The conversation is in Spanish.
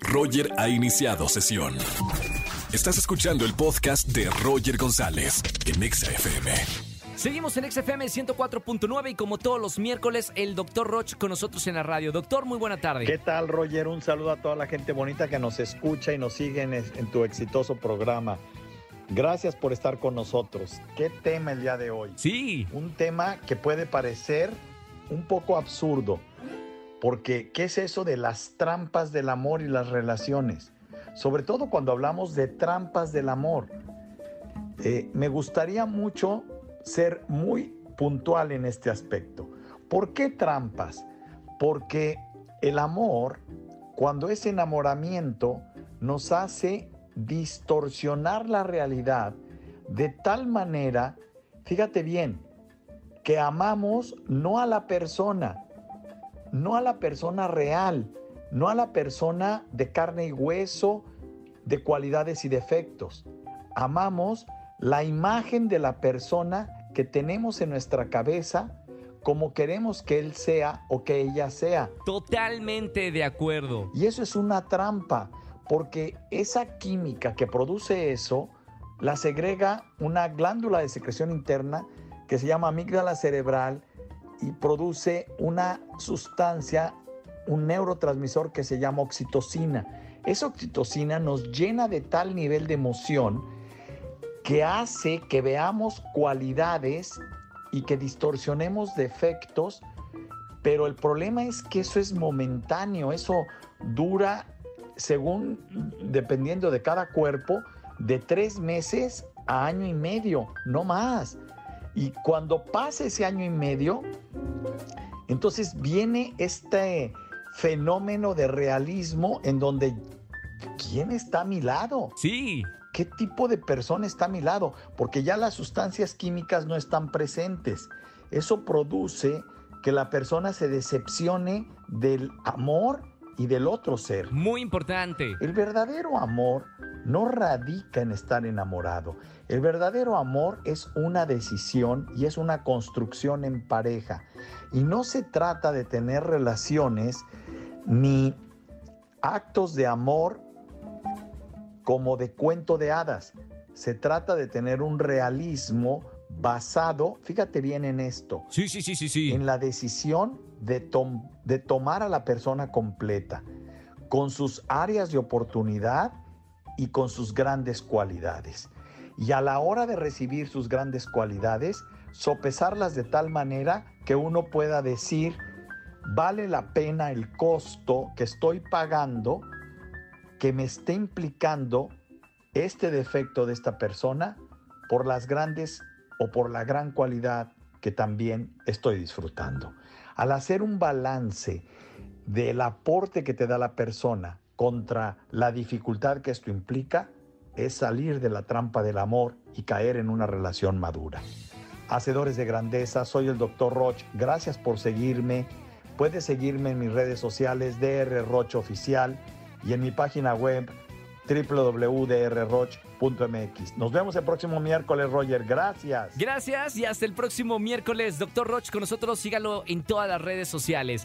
Roger ha iniciado sesión. Estás escuchando el podcast de Roger González en Exa FM. Seguimos en XFM 104.9 y como todos los miércoles, el doctor Roch con nosotros en la radio. Doctor, muy buena tarde. ¿Qué tal, Roger? Un saludo a toda la gente bonita que nos escucha y nos sigue en, en tu exitoso programa. Gracias por estar con nosotros. ¿Qué tema el día de hoy? Sí. Un tema que puede parecer un poco absurdo, porque ¿qué es eso de las trampas del amor y las relaciones? Sobre todo cuando hablamos de trampas del amor. Eh, me gustaría mucho ser muy puntual en este aspecto. ¿Por qué trampas? Porque el amor, cuando es enamoramiento, nos hace distorsionar la realidad de tal manera, fíjate bien, que amamos no a la persona, no a la persona real, no a la persona de carne y hueso, de cualidades y defectos. Amamos la imagen de la persona que tenemos en nuestra cabeza como queremos que él sea o que ella sea. Totalmente de acuerdo. Y eso es una trampa, porque esa química que produce eso la segrega una glándula de secreción interna que se llama amígdala cerebral y produce una sustancia, un neurotransmisor que se llama oxitocina. Esa oxitocina nos llena de tal nivel de emoción que hace que veamos cualidades y que distorsionemos defectos, pero el problema es que eso es momentáneo, eso dura, según, dependiendo de cada cuerpo, de tres meses a año y medio, no más. Y cuando pasa ese año y medio, entonces viene este fenómeno de realismo en donde ¿quién está a mi lado? Sí. ¿Qué tipo de persona está a mi lado? Porque ya las sustancias químicas no están presentes. Eso produce que la persona se decepcione del amor y del otro ser. Muy importante. El verdadero amor no radica en estar enamorado. El verdadero amor es una decisión y es una construcción en pareja. Y no se trata de tener relaciones ni actos de amor como de cuento de hadas. Se trata de tener un realismo basado, fíjate bien en esto, Sí, sí, sí, sí, sí. en la decisión de, tom- de tomar a la persona completa, con sus áreas de oportunidad y con sus grandes cualidades. Y a la hora de recibir sus grandes cualidades, sopesarlas de tal manera que uno pueda decir, vale la pena el costo que estoy pagando que me esté implicando este defecto de esta persona por las grandes o por la gran cualidad que también estoy disfrutando. Al hacer un balance del aporte que te da la persona contra la dificultad que esto implica, es salir de la trampa del amor y caer en una relación madura. Hacedores de grandeza, soy el Dr. Roch. Gracias por seguirme. Puedes seguirme en mis redes sociales DR Roch Oficial y en mi página web www.drroch.mx. Nos vemos el próximo miércoles, Roger. Gracias. Gracias y hasta el próximo miércoles. Doctor Roch con nosotros. Sígalo en todas las redes sociales.